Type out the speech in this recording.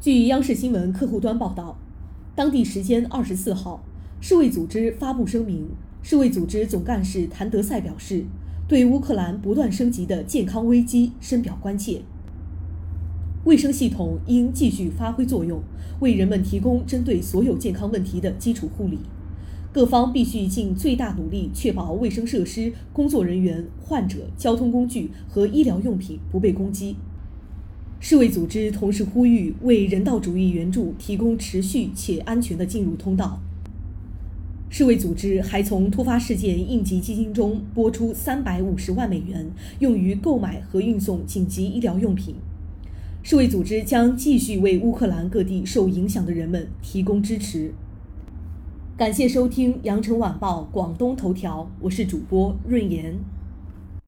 据央视新闻客户端报道，当地时间二十四号，世卫组织发布声明，世卫组织总干事谭德赛表示，对乌克兰不断升级的健康危机深表关切。卫生系统应继续发挥作用，为人们提供针对所有健康问题的基础护理。各方必须尽最大努力，确保卫生设施、工作人员、患者、交通工具和医疗用品不被攻击。世卫组织同时呼吁为人道主义援助提供持续且安全的进入通道。世卫组织还从突发事件应急基金中拨出三百五十万美元，用于购买和运送紧急医疗用品。世卫组织将继续为乌克兰各地受影响的人们提供支持。感谢收听《羊城晚报广东头条》，我是主播润言。